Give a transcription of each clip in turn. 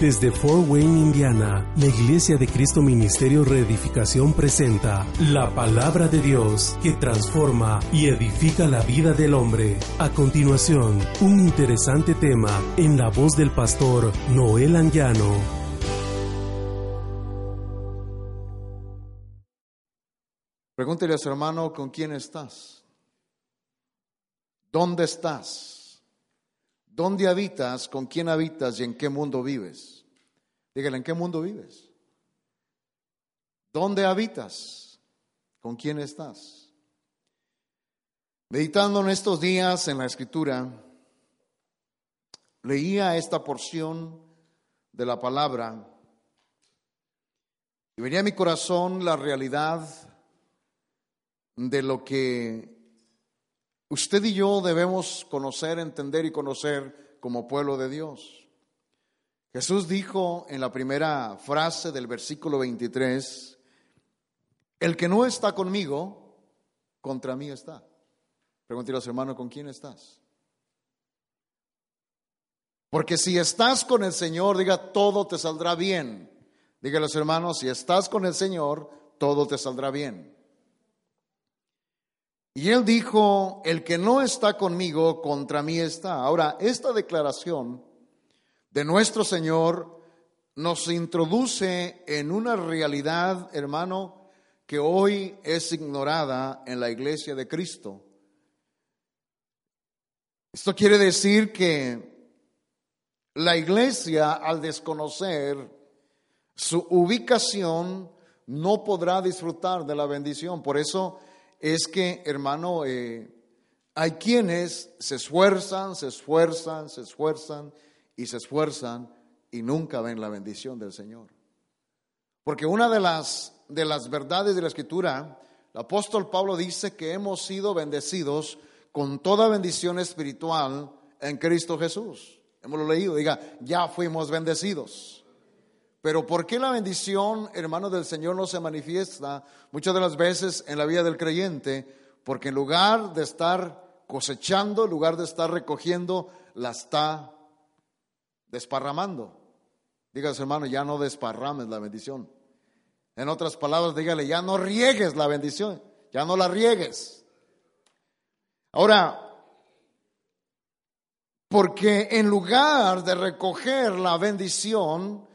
Desde Fort Wayne, Indiana, la Iglesia de Cristo Ministerio Reedificación presenta la palabra de Dios que transforma y edifica la vida del hombre. A continuación, un interesante tema en la voz del pastor Noel Anguiano. Pregúntele a su hermano con quién estás. ¿Dónde estás? ¿Dónde habitas? ¿Con quién habitas? ¿Y en qué mundo vives? Dígale, ¿en qué mundo vives? ¿Dónde habitas? ¿Con quién estás? Meditando en estos días en la escritura, leía esta porción de la palabra y venía a mi corazón la realidad de lo que usted y yo debemos conocer, entender y conocer como pueblo de Dios. Jesús dijo en la primera frase del versículo 23, el que no está conmigo, contra mí está. Pregúntale a su hermano, ¿con quién estás? Porque si estás con el Señor, diga, todo te saldrá bien. Dígale a los hermanos, si estás con el Señor, todo te saldrá bien. Y él dijo, el que no está conmigo, contra mí está. Ahora, esta declaración de nuestro Señor nos introduce en una realidad, hermano, que hoy es ignorada en la iglesia de Cristo. Esto quiere decir que la iglesia, al desconocer su ubicación, no podrá disfrutar de la bendición. Por eso es que, hermano, eh, hay quienes se esfuerzan, se esfuerzan, se esfuerzan y se esfuerzan y nunca ven la bendición del Señor. Porque una de las, de las verdades de la Escritura, el apóstol Pablo dice que hemos sido bendecidos con toda bendición espiritual en Cristo Jesús. Hemos leído, diga, ya fuimos bendecidos. Pero ¿por qué la bendición, hermano del Señor, no se manifiesta muchas de las veces en la vida del creyente? Porque en lugar de estar cosechando, en lugar de estar recogiendo, la está desparramando. Dígase, hermano, ya no desparrames la bendición. En otras palabras, dígale, ya no riegues la bendición, ya no la riegues. Ahora, porque en lugar de recoger la bendición,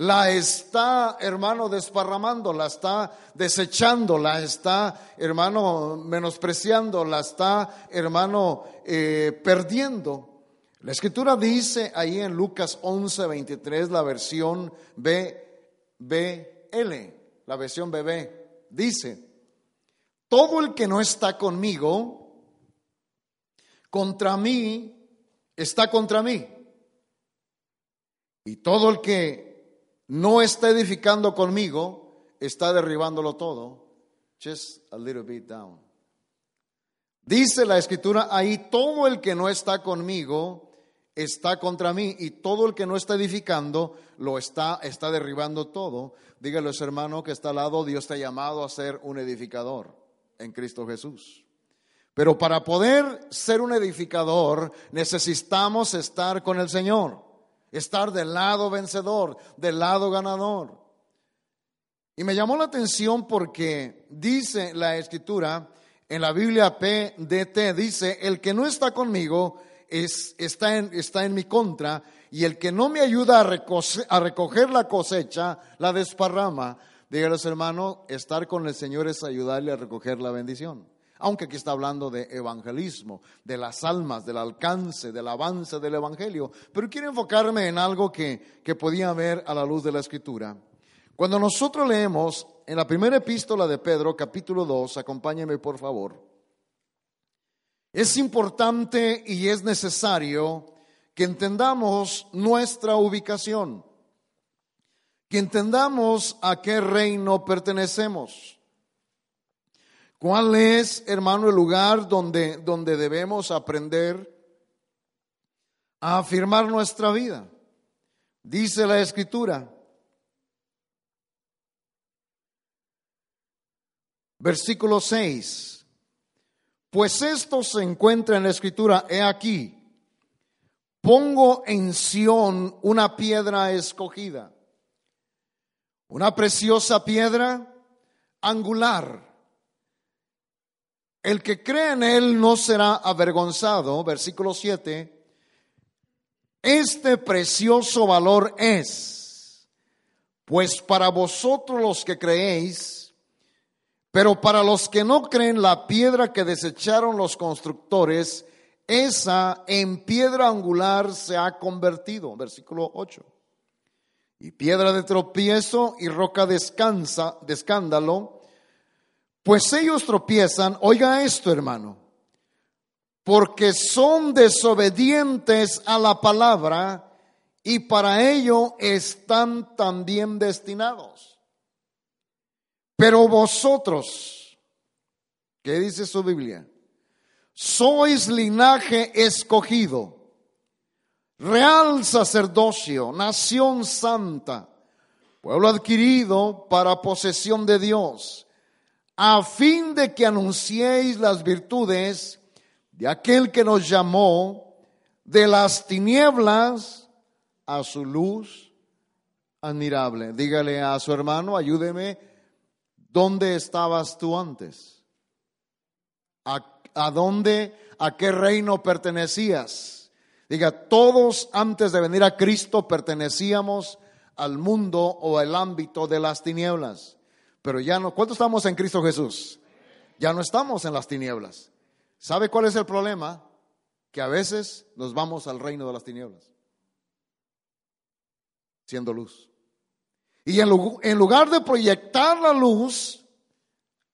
la está, hermano, desparramando, la está desechando, la está, hermano, menospreciando, la está, hermano, eh, perdiendo. La escritura dice ahí en Lucas 11, 23, la versión BBL, la versión BB, dice, todo el que no está conmigo, contra mí, está contra mí. Y todo el que no está edificando conmigo, está derribándolo todo. Just a little bit down. Dice la escritura ahí, todo el que no está conmigo está contra mí y todo el que no está edificando lo está, está derribando todo. Dígale hermano que está al lado, Dios te ha llamado a ser un edificador en Cristo Jesús. Pero para poder ser un edificador necesitamos estar con el Señor estar del lado vencedor, del lado ganador. Y me llamó la atención porque dice la escritura en la Biblia PDT, dice, el que no está conmigo es, está, en, está en mi contra y el que no me ayuda a a recoger la cosecha, la desparrama. Dígales hermano, estar con el Señor es ayudarle a recoger la bendición aunque aquí está hablando de evangelismo, de las almas, del alcance, del avance del evangelio. Pero quiero enfocarme en algo que, que podía ver a la luz de la escritura. Cuando nosotros leemos en la primera epístola de Pedro, capítulo 2, acompáñenme por favor, es importante y es necesario que entendamos nuestra ubicación, que entendamos a qué reino pertenecemos. ¿Cuál es, hermano, el lugar donde, donde debemos aprender a afirmar nuestra vida? Dice la escritura. Versículo 6. Pues esto se encuentra en la escritura, he aquí, pongo en Sión una piedra escogida, una preciosa piedra angular. El que cree en él no será avergonzado, versículo 7. Este precioso valor es, pues para vosotros los que creéis, pero para los que no creen, la piedra que desecharon los constructores, esa en piedra angular se ha convertido. Versículo 8. Y piedra de tropiezo y roca de, de escándalo, pues ellos tropiezan, oiga esto hermano, porque son desobedientes a la palabra y para ello están también destinados. Pero vosotros, ¿qué dice su Biblia? Sois linaje escogido, real sacerdocio, nación santa, pueblo adquirido para posesión de Dios, a fin de que anunciéis las virtudes de aquel que nos llamó de las tinieblas a su luz admirable. Dígale a su hermano, ayúdeme, ¿dónde estabas tú antes? a dónde, a qué reino pertenecías. Diga, todos antes de venir a Cristo pertenecíamos al mundo o al ámbito de las tinieblas. Pero ya no, ¿cuántos estamos en Cristo Jesús? Ya no estamos en las tinieblas. ¿Sabe cuál es el problema? Que a veces nos vamos al reino de las tinieblas, siendo luz. Y en lugar de proyectar la luz,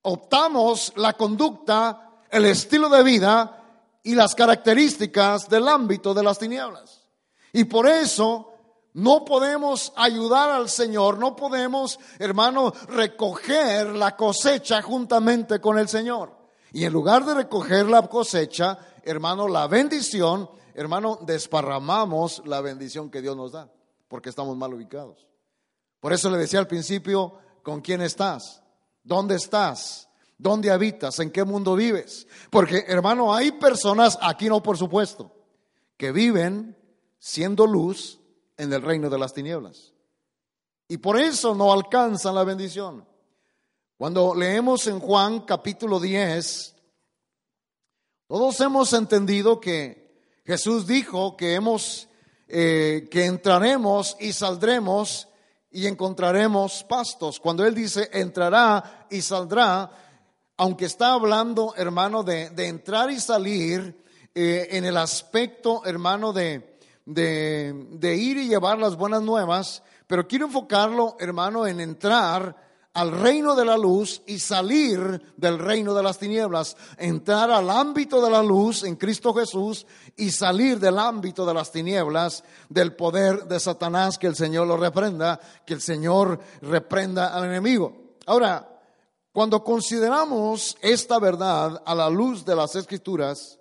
optamos la conducta el estilo de vida y las características del ámbito de las tinieblas. Y por eso no podemos ayudar al Señor, no podemos, hermano, recoger la cosecha juntamente con el Señor. Y en lugar de recoger la cosecha, hermano, la bendición, hermano, desparramamos la bendición que Dios nos da, porque estamos mal ubicados. Por eso le decía al principio, ¿con quién estás? ¿Dónde estás? ¿Dónde habitas? ¿En qué mundo vives? Porque, hermano, hay personas, aquí no por supuesto, que viven siendo luz en el reino de las tinieblas. Y por eso no alcanzan la bendición. Cuando leemos en Juan capítulo 10, todos hemos entendido que Jesús dijo que hemos, eh, que entraremos y saldremos y encontraremos pastos. Cuando Él dice entrará y saldrá, aunque está hablando, hermano, de, entrar y salir eh, en el aspecto, hermano, de, de, ir y llevar las buenas nuevas, pero quiero enfocarlo, hermano, en entrar al reino de la luz y salir del reino de las tinieblas, entrar al ámbito de la luz en Cristo Jesús y salir del ámbito de las tinieblas, del poder de Satanás, que el Señor lo reprenda, que el Señor reprenda al enemigo. Ahora, cuando consideramos esta verdad a la luz de las escrituras,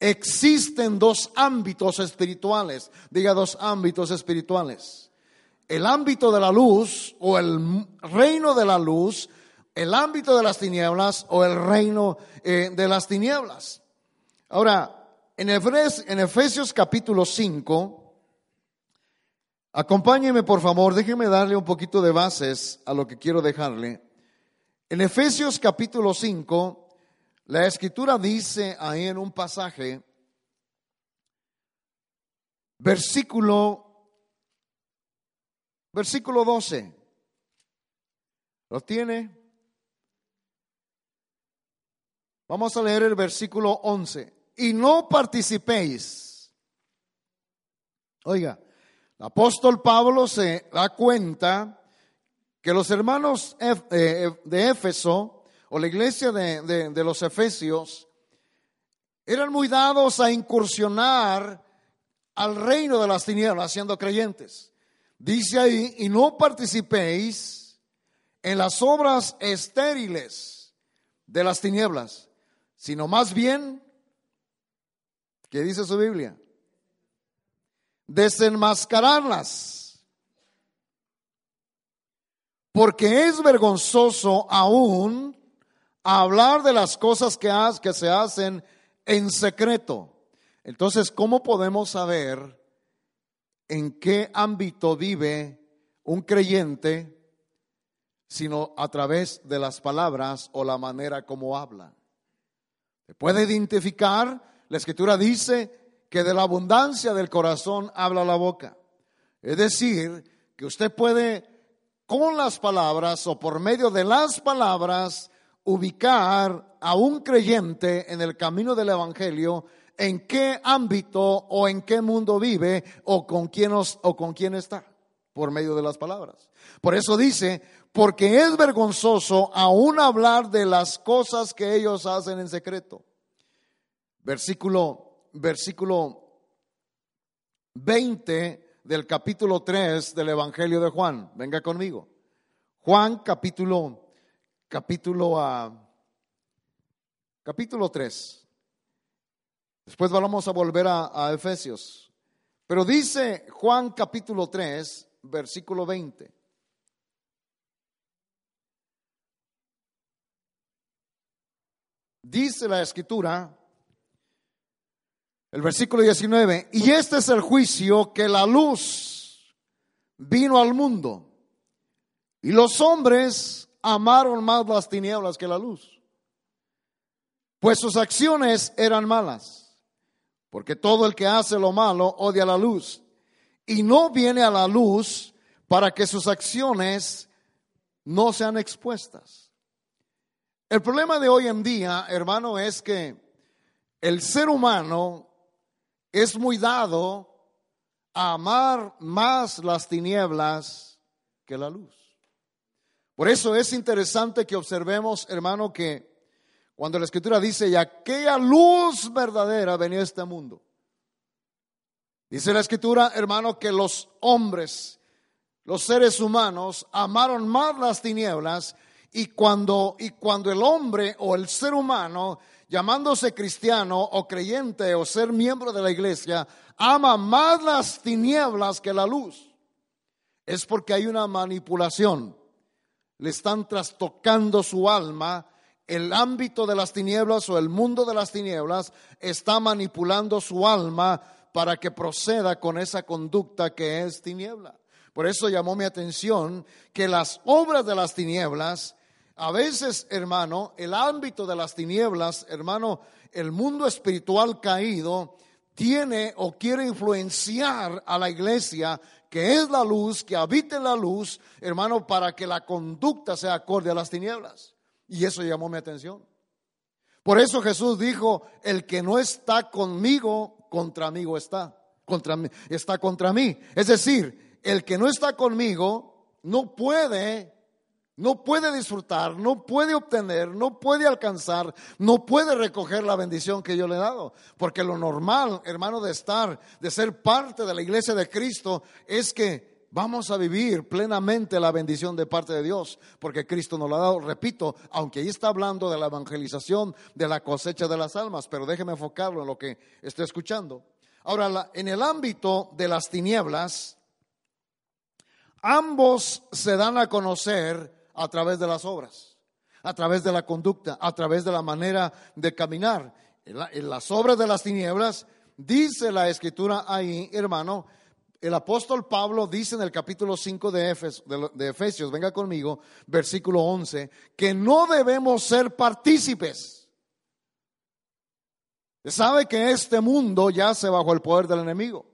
existen dos ámbitos espirituales. Diga dos ámbitos espirituales. El ámbito de la luz o el reino de la luz, el ámbito de las tinieblas o el reino eh, de las tinieblas. Ahora, en Efesios, en Efesios capítulo 5, acompáñeme por favor, déjeme darle un poquito de bases a lo que quiero dejarle. En Efesios capítulo 5, la escritura dice ahí en un pasaje, versículo, versículo 12. ¿Lo tiene? Vamos a leer el versículo 11. Y no participéis. Oiga, el apóstol Pablo se da cuenta que los hermanos eh, de Éfeso o la iglesia de, los Efesios eran muy dados a incursionar al reino de las tinieblas siendo creyentes. Dice ahí, y no participéis en las obras estériles de las tinieblas, sino más bien, ¿qué dice su Biblia? Desenmascararlas porque es vergonzoso aún hablar de las cosas que, que se hacen en secreto. Entonces, ¿cómo podemos saber en qué ámbito vive un creyente sino a través de las palabras o la manera como habla? Se puede identificar, la escritura dice que de la abundancia del corazón habla la boca. Es decir, que usted puede con las palabras o por medio de las palabras ubicar a un creyente en el camino del Evangelio, en qué ámbito o en qué mundo vive o con quién, o con quién está, por medio de las palabras. Por eso dice, porque es vergonzoso aún hablar de las cosas que ellos hacen en secreto. Versículo, versículo 20 del capítulo 3 del Evangelio de Juan. Venga conmigo. Juan capítulo, capítulo, uh, capítulo 3. Después vamos a volver a, a Efesios. Pero dice Juan capítulo 3, versículo 20. Dice la escritura, el versículo 19, y este es el juicio que la luz vino al mundo y los hombres amaron más las tinieblas que la luz, pues sus acciones eran malas, porque todo el que hace lo malo odia la luz y no viene a la luz para que sus acciones no sean expuestas. El problema de hoy en día, hermano, es que el ser humano es muy dado a amar más las tinieblas que la luz. Por eso es interesante que observemos, hermano, que cuando la escritura dice, y aquella luz verdadera venía a este mundo. Dice la escritura, hermano, que los hombres, los seres humanos, amaron más las tinieblas y cuando, y cuando el hombre o el ser humano llamándose cristiano o creyente o ser miembro de la iglesia, ama más las tinieblas que la luz, es porque hay una manipulación. Le están trastocando su alma. El ámbito de las tinieblas o el mundo de las tinieblas está manipulando su alma para que proceda con esa conducta que es tiniebla. Por eso llamó mi atención que las obras de las tinieblas a veces, hermano, el ámbito de las tinieblas, hermano, el mundo espiritual caído, tiene o quiere influenciar a la iglesia que es la luz, que habite la luz, hermano, para que la conducta sea acorde a las tinieblas. Y eso llamó mi atención. Por eso Jesús dijo, el que no está conmigo, contra mí está. Contra mí, está contra mí. Es decir, el que no está conmigo no puede no puede disfrutar, no puede obtener, no puede alcanzar, no puede recoger la bendición que yo le he dado. Porque lo normal, hermano, de estar, de ser parte de la iglesia de Cristo, es que vamos a vivir plenamente la bendición de parte de Dios, porque Cristo nos lo ha dado. Repito, aunque ahí está hablando de la evangelización, de la cosecha de las almas, pero déjeme enfocarlo en lo que estoy escuchando. Ahora, en el ámbito de las tinieblas, ambos se dan a conocer a través de las obras, a través de la conducta, a través de la manera de caminar. En, las obras de las tinieblas, dice la escritura ahí, hermano, el apóstol Pablo dice en el capítulo 5 de, de, Efesios, venga conmigo, versículo 11, que no debemos ser partícipes. Sabe que este mundo yace bajo el poder del enemigo.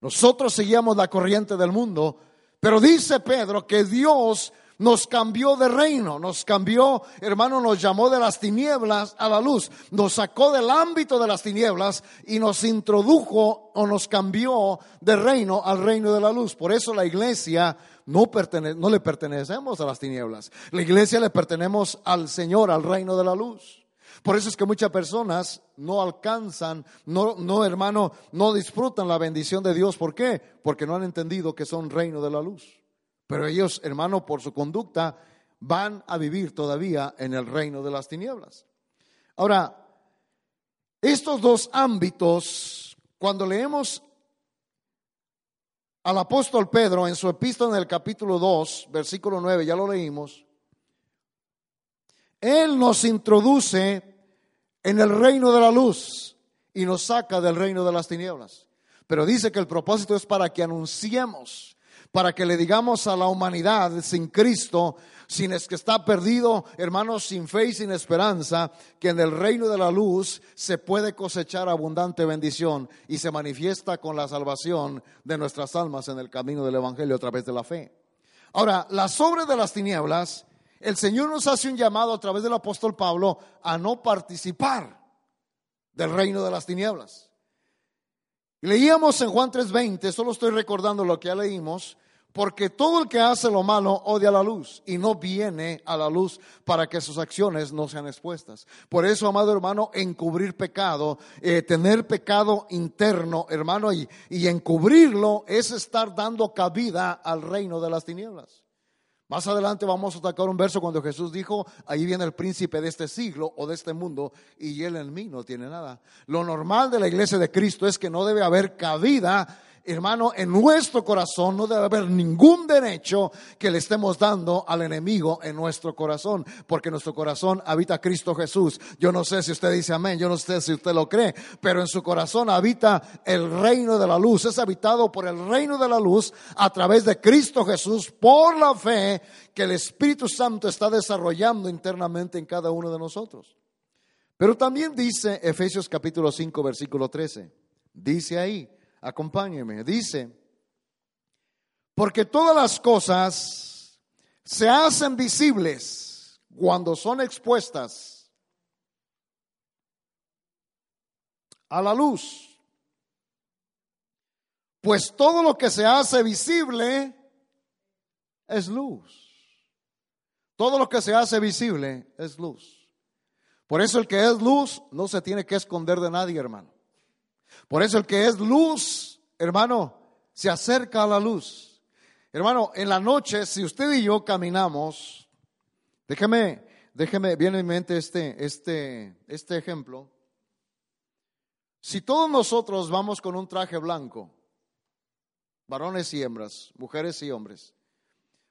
Nosotros seguíamos la corriente del mundo, pero dice Pedro que Dios nos cambió de reino, nos cambió, hermano, nos llamó de las tinieblas a la luz, nos sacó del ámbito de las tinieblas y nos introdujo o nos cambió de reino al reino de la luz. Por eso la iglesia no, no le pertenecemos a las tinieblas, la iglesia le pertenecemos al Señor, al reino de la luz. Por eso es que muchas personas no alcanzan, no, no hermano, no disfrutan la bendición de Dios. ¿Por qué? Porque no han entendido que son reino de la luz. Pero ellos, hermano, por su conducta, van a vivir todavía en el reino de las tinieblas. Ahora, estos dos ámbitos, cuando leemos al apóstol Pedro en su epístola en el capítulo 2, versículo 9, ya lo leímos, él nos introduce en el reino de la luz y nos saca del reino de las tinieblas. Pero dice que el propósito es para que anunciemos, para que le digamos a la humanidad sin Cristo, sin es que está perdido, hermanos, sin fe y sin esperanza, que en el reino de la luz se puede cosechar abundante bendición y se manifiesta con la salvación de nuestras almas en el camino del Evangelio a través de la fe. Ahora, las obras de las tinieblas, el Señor nos hace un llamado a través del apóstol Pablo a no participar del reino de las tinieblas. Leíamos en Juan 3:20, solo estoy recordando lo que ya leímos, porque todo el que hace lo malo odia la luz y no viene a la luz para que sus acciones no sean expuestas. Por eso, amado hermano, encubrir pecado, eh, tener pecado interno, hermano, y, y encubrirlo es estar dando cabida al reino de las tinieblas. Más adelante vamos a atacar un verso cuando Jesús dijo, ahí viene el príncipe de este siglo o de este mundo y él en mí no tiene nada. Lo normal de la iglesia de Cristo es que no debe haber cabida hermano, en nuestro corazón no debe haber ningún derecho que le estemos dando al enemigo en nuestro corazón, porque en nuestro corazón habita Cristo Jesús. Yo no sé si usted dice amén, yo no sé si usted lo cree, pero en su corazón habita el reino de la luz. Es habitado por el reino de la luz a través de Cristo Jesús por la fe que el Espíritu Santo está desarrollando internamente en cada uno de nosotros. Pero también dice Efesios capítulo 5 versículo 13, dice ahí, Acompáñeme. Dice, porque todas las cosas se hacen visibles cuando son expuestas a la luz. Pues todo lo que se hace visible es luz. Todo lo que se hace visible es luz. Por eso el que es luz no se tiene que esconder de nadie, hermano. Por eso el que es luz, hermano, se acerca a la luz. Hermano, en la noche, si usted y yo caminamos, déjeme, déjeme, viene en mente este, este, este ejemplo. Si todos nosotros vamos con un traje blanco, varones y hembras, mujeres y hombres,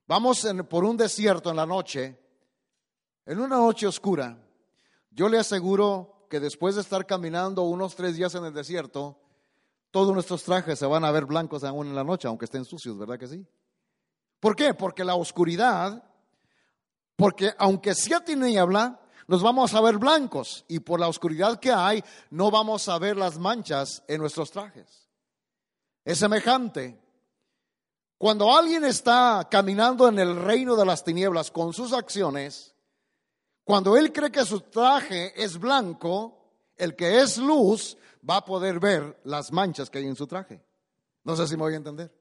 vamos por un desierto en la noche, en una noche oscura, yo le aseguro que después de estar caminando unos tres días en el desierto, todos nuestros trajes se van a ver blancos aún en la noche, aunque estén sucios, ¿verdad que sí? ¿Por qué? Porque la oscuridad, porque aunque sea tiniebla, nos vamos a ver blancos y por la oscuridad que hay, no vamos a ver las manchas en nuestros trajes. Es semejante. Cuando alguien está caminando en el reino de las tinieblas con sus acciones, cuando él cree que su traje es blanco, el que es luz va a poder ver las manchas que hay en su traje. No sé si me voy a entender.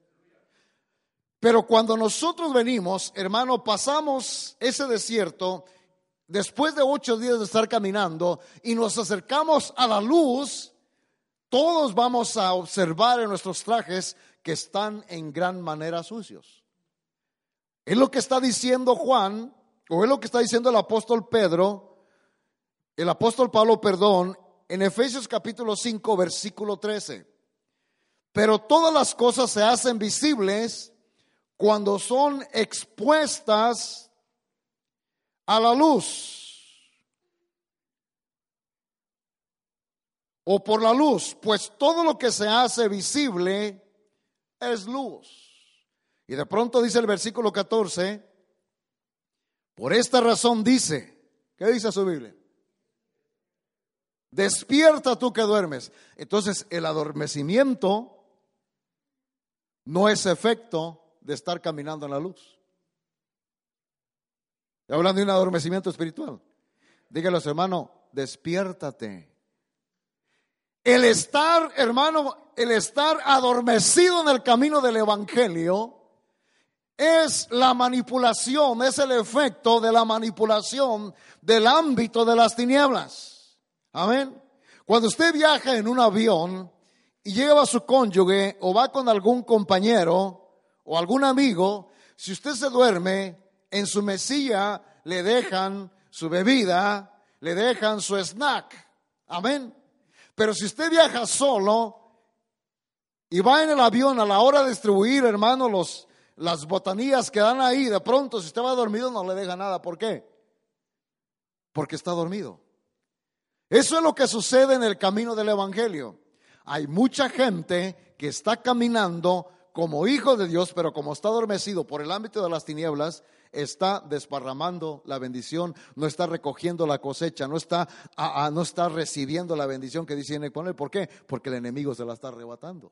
Pero cuando nosotros venimos, hermano, pasamos ese desierto después de ocho días de estar caminando y nos acercamos a la luz, todos vamos a observar en nuestros trajes que están en gran manera sucios. Es lo que está diciendo Juan o es lo que está diciendo el apóstol Pedro, el apóstol Pablo, perdón, en Efesios capítulo 5, versículo 13. Pero todas las cosas se hacen visibles cuando son expuestas a la luz. O por la luz, pues todo lo que se hace visible es luz. Y de pronto dice el versículo 14, por esta razón dice, ¿qué dice su Biblia? Despierta tú que duermes. Entonces el adormecimiento no es efecto de estar caminando en la luz. hablando de un adormecimiento espiritual. Dígale hermano, despiértate. El estar, hermano, el estar adormecido en el camino del Evangelio es la manipulación, es el efecto de la manipulación del ámbito de las tinieblas. Amén. Cuando usted viaja en un avión y lleva a su cónyuge o va con algún compañero o algún amigo, si usted se duerme, en su mesilla le dejan su bebida, le dejan su snack. Amén. Pero si usted viaja solo y va en el avión a la hora de distribuir, hermano, los, las botanías que dan ahí, de pronto, si usted va dormido, no le deja nada. ¿Por qué? Porque está dormido. Eso es lo que sucede en el camino del Evangelio. Hay mucha gente que está caminando como hijo de Dios, pero como está adormecido por el ámbito de las tinieblas, está desparramando la bendición, no está recogiendo la cosecha, no está, no está recibiendo la bendición que dice con él. ¿Por qué? Porque el enemigo se la está arrebatando.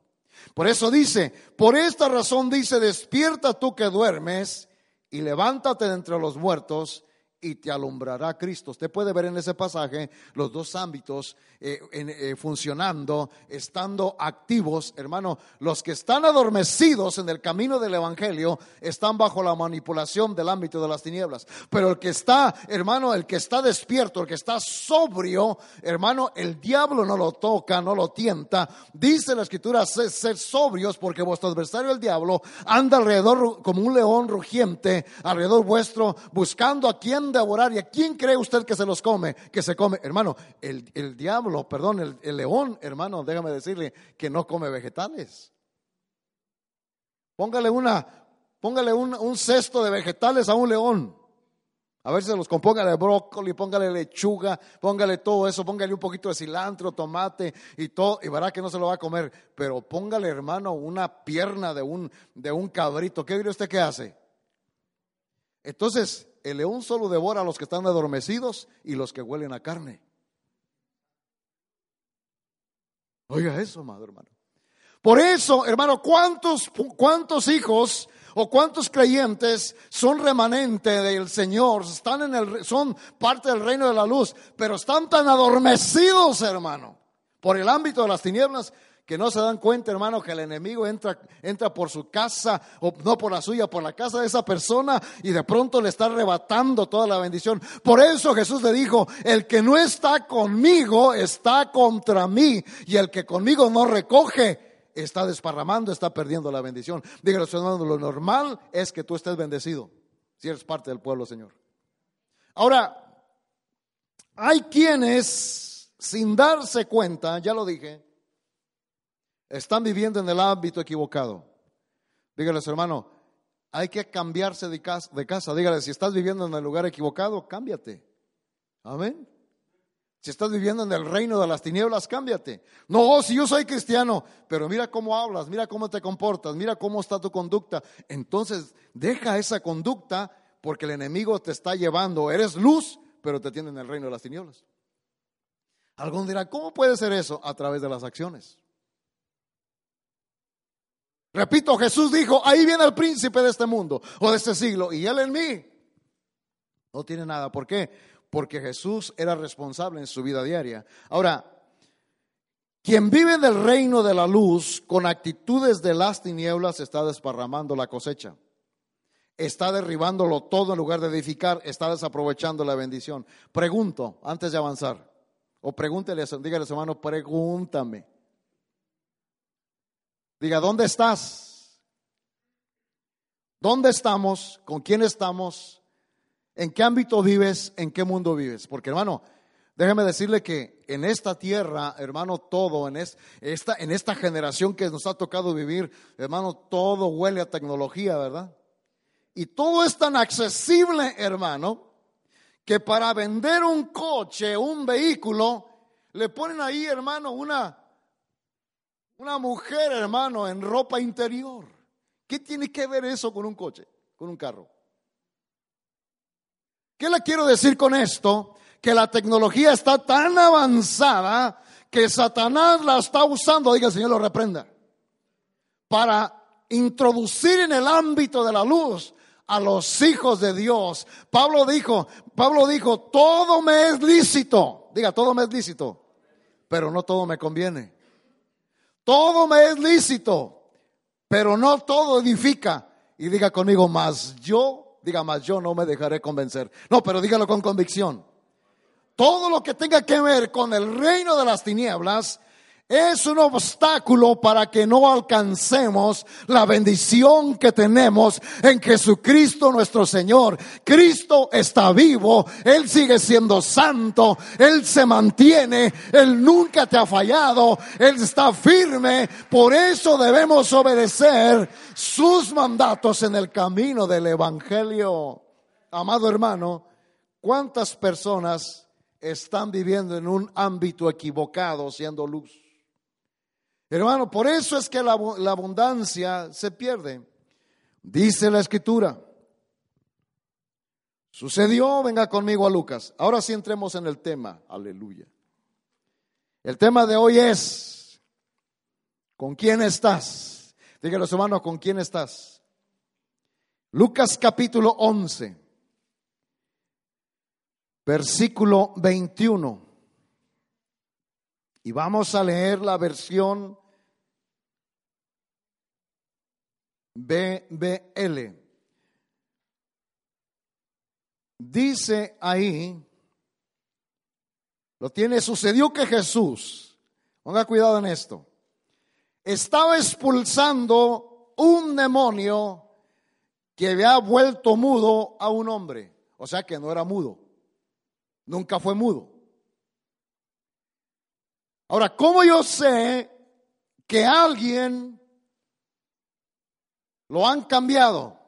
Por eso dice, por esta razón dice, despierta tú que duermes y levántate de entre los muertos y te alumbrará Cristo. Usted puede ver en ese pasaje los dos ámbitos eh, eh, funcionando, estando activos. Hermano, los que están adormecidos en el camino del Evangelio están bajo la manipulación del ámbito de las tinieblas. Pero el que está, hermano, el que está despierto, el que está sobrio, hermano, el diablo no lo toca, no lo tienta. Dice la escritura, ser, ser sobrios porque vuestro adversario el diablo anda alrededor como un león rugiente, alrededor vuestro, buscando a quien devorar. ¿Y a quién cree usted que se los come? Que se come, hermano, el, diablo, perdón, el, el león, hermano, déjame decirle que no come vegetales. Póngale una, póngale un, un, cesto de vegetales a un león. A ver si se los compóngale brócoli, póngale lechuga, póngale todo eso, póngale un poquito de cilantro, tomate y todo, y verá que no se lo va a comer. Pero póngale, hermano, una pierna de un, de un cabrito. ¿Qué diría usted que hace? Entonces, el león solo devora a los que están adormecidos y los que huelen a carne. Oiga eso, amado hermano. Por eso, hermano, ¿cuántos, cuántos hijos o cuántos creyentes son remanente del Señor, están en el, son parte del reino de la luz, pero están tan adormecidos, hermano, por el ámbito de las tinieblas que no se dan cuenta, hermano, que el enemigo entra, entra por su casa, o no por la suya, por la casa de esa persona, y de pronto le está arrebatando toda la bendición. Por eso Jesús le dijo, el que no está conmigo está contra mí, y el que conmigo no recoge, está desparramando, está perdiendo la bendición. Dígale, hermano, lo normal es que tú estés bendecido, si eres parte del pueblo, Señor. Ahora, hay quienes, sin darse cuenta, ya lo dije, están viviendo en el ámbito equivocado. Dígales, hermano, hay que cambiarse de casa, de casa. Dígale, si estás viviendo en el lugar equivocado, cámbiate. Amén. Si estás viviendo en el reino de las tinieblas, cámbiate. No, si yo soy cristiano, pero mira cómo hablas, mira cómo te comportas, mira cómo está tu conducta. Entonces, deja esa conducta porque el enemigo te está llevando. Eres luz, pero te tiene en el reino de las tinieblas. Algún dirá, ¿cómo puede ser eso? A través de las acciones. Repito, Jesús dijo, ahí viene el príncipe de este mundo o de este siglo y él en mí. No tiene nada. ¿Por qué? Porque Jesús era responsable en su vida diaria. Ahora, quien vive del reino de la luz con actitudes de las tinieblas está desparramando la cosecha. Está derribándolo todo en lugar de edificar, está desaprovechando la bendición. Pregunto, antes de avanzar, o pregúntele, dígale a su hermano, pregúntame. Diga, ¿dónde estás? ¿Dónde estamos? ¿Con quién estamos? ¿En qué ámbito vives? ¿En qué mundo vives? Porque hermano, déjeme decirle que en esta tierra, hermano, todo, en esta, en esta generación que nos ha tocado vivir, hermano, todo huele a tecnología, ¿verdad? Y todo es tan accesible, hermano, que para vender un coche, un vehículo, le ponen ahí, hermano, una, una mujer, hermano, en ropa interior. ¿Qué tiene que ver eso con un coche, con un carro? ¿Qué le quiero decir con esto? Que la tecnología está tan avanzada que Satanás la está usando, diga el Señor lo reprenda, para introducir en el ámbito de la luz a los hijos de Dios. Pablo dijo, Pablo dijo, todo me es lícito, diga, todo me es lícito, pero no todo me conviene. Todo me es lícito, pero no todo edifica. Y diga conmigo, más yo, diga más yo no me dejaré convencer. No, pero dígalo con convicción. Todo lo que tenga que ver con el reino de las tinieblas es un obstáculo para que no alcancemos la bendición que tenemos en Jesucristo nuestro Señor. Cristo está vivo, Él sigue siendo santo, Él se mantiene, Él nunca te ha fallado, Él está firme. Por eso debemos obedecer sus mandatos en el camino del Evangelio. Amado hermano, ¿cuántas personas están viviendo en un ámbito equivocado, siendo luz. Hermano, por eso es que la, abundancia se pierde. Dice la escritura. Sucedió, venga conmigo a Lucas. Ahora sí entremos en el tema. Aleluya. El tema de hoy es, ¿con quién estás? Díganos hermanos, ¿con quién estás? Lucas capítulo 11, versículo 21. Y vamos a leer la versión BBL. Dice ahí, lo tiene, sucedió que Jesús, ponga cuidado en esto, estaba expulsando un demonio que había vuelto mudo a un hombre, o sea que no era mudo, nunca fue mudo. Ahora, ¿cómo yo sé que alguien lo han cambiado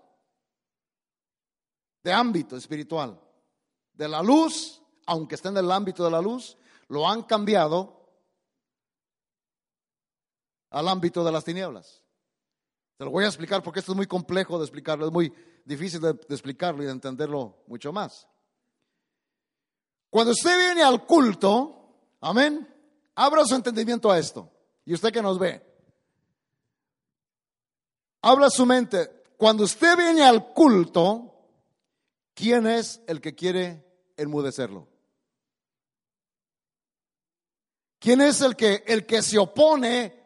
de ámbito espiritual. De la luz, aunque esté en el ámbito de la luz, lo han cambiado al ámbito de las tinieblas. Se lo voy a explicar porque esto es muy complejo de explicarlo, es muy difícil de, explicarlo y de entenderlo mucho más. Cuando usted viene al culto, amén, abra su entendimiento a esto. Y usted que nos ve, Habla su mente. Cuando usted viene al culto, ¿quién es el que quiere enmudecerlo? ¿Quién es el que, el que se opone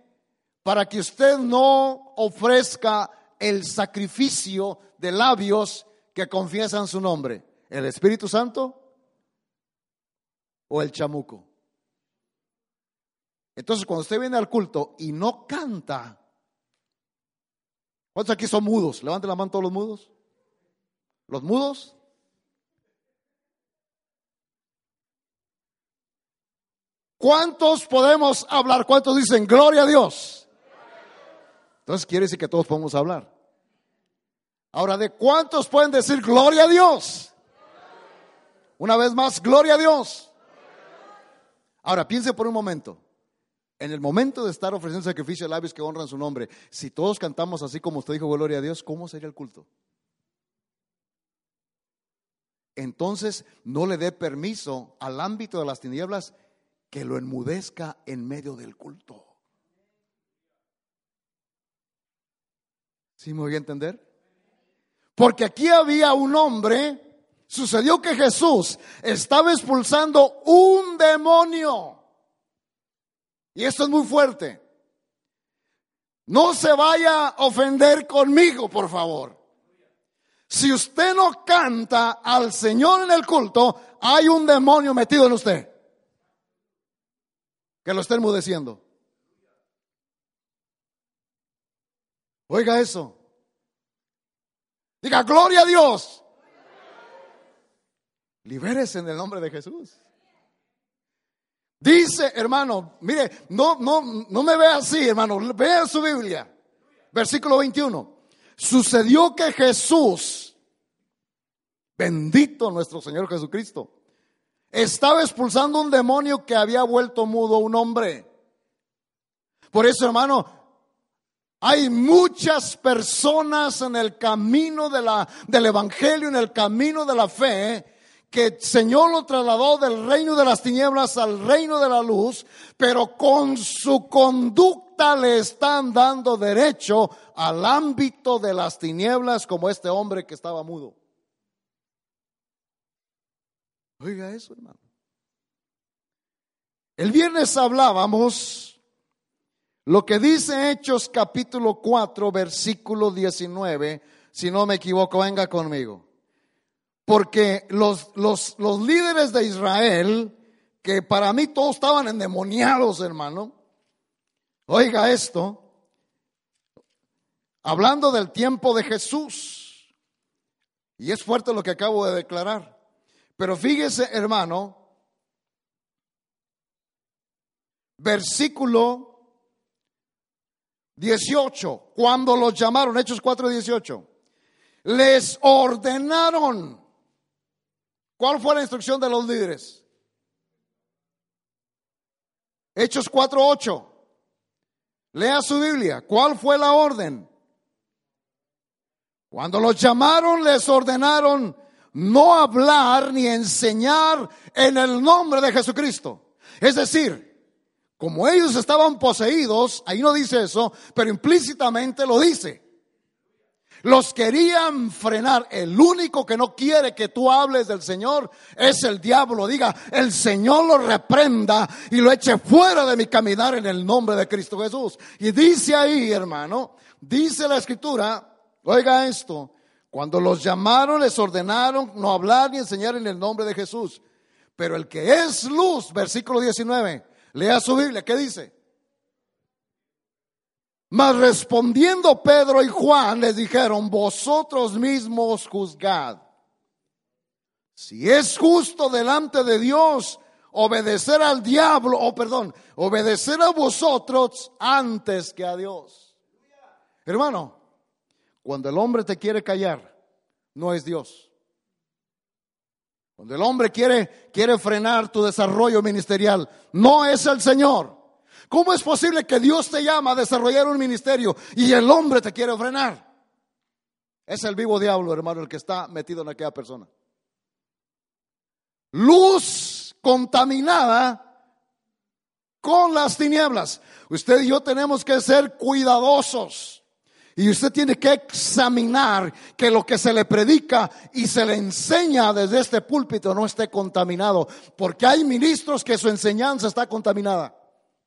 para que usted no ofrezca el sacrificio de labios que confiesan su nombre? ¿El Espíritu Santo o el chamuco? Entonces, cuando usted viene al culto y no canta, ¿Cuántos aquí son mudos? Levanten la mano todos los mudos. ¿Los mudos? ¿Cuántos podemos hablar? ¿Cuántos dicen gloria a Dios? Entonces quiere decir que todos podemos hablar. Ahora, ¿de cuántos pueden decir gloria a Dios? Una vez más, gloria a Dios. Ahora, piense por un momento. En el momento de estar ofreciendo sacrificio de labios que honran su nombre, si todos cantamos así como usted dijo, gloria a Dios, ¿cómo sería el culto? Entonces no le dé permiso al ámbito de las tinieblas que lo enmudezca en medio del culto. ¿Sí me voy a entender? Porque aquí había un hombre, sucedió que Jesús estaba expulsando un demonio. Y esto es muy fuerte. No se vaya a ofender conmigo, por favor. Si usted no canta al Señor en el culto, hay un demonio metido en usted que lo está enmudeciendo. Oiga eso. Diga, gloria a Dios. Libérese en el nombre de Jesús. Dice, hermano, mire, no, no, no me vea así, hermano, vea su Biblia. Versículo 21. Sucedió que Jesús, bendito nuestro Señor Jesucristo, estaba expulsando un demonio que había vuelto mudo un hombre. Por eso, hermano, hay muchas personas en el camino de la, del Evangelio, en el camino de la fe, que el Señor lo trasladó del reino de las tinieblas al reino de la luz, pero con su conducta le están dando derecho al ámbito de las tinieblas como este hombre que estaba mudo. Oiga eso, hermano. El viernes hablábamos lo que dice Hechos capítulo 4, versículo 19, si no me equivoco, venga conmigo. Porque los, los, los líderes de Israel, que para mí todos estaban endemoniados, hermano, oiga esto, hablando del tiempo de Jesús, y es fuerte lo que acabo de declarar, pero fíjese, hermano, versículo 18, cuando los llamaron, Hechos 4, 18, les ordenaron ¿Cuál fue la instrucción de los líderes? Hechos 4:8. Lea su Biblia. ¿Cuál fue la orden? Cuando los llamaron, les ordenaron no hablar ni enseñar en el nombre de Jesucristo. Es decir, como ellos estaban poseídos, ahí no dice eso, pero implícitamente lo dice. Los querían frenar. El único que no quiere que tú hables del Señor es el diablo. Diga, el Señor lo reprenda y lo eche fuera de mi caminar en el nombre de Cristo Jesús. Y dice ahí, hermano, dice la escritura, Oiga esto, cuando los llamaron les ordenaron no hablar ni enseñar en el nombre de Jesús. Pero el que es luz, versículo 19, lea su Biblia, ¿qué dice? Mas respondiendo Pedro y Juan les dijeron, vosotros mismos juzgad. Si es justo delante de Dios obedecer al diablo, o perdón, obedecer a vosotros antes que a Dios. Hermano, cuando el hombre te quiere callar, no es Dios. Cuando el hombre quiere, quiere frenar tu desarrollo ministerial, no es el Señor. ¿Cómo es posible que Dios te llama a desarrollar un ministerio y el hombre te quiere frenar? Es el vivo diablo, hermano, el que está metido en aquella persona. Luz contaminada con las tinieblas. Usted y yo tenemos que ser cuidadosos y usted tiene que examinar que lo que se le predica y se le enseña desde este púlpito no esté contaminado, porque hay ministros que su enseñanza está contaminada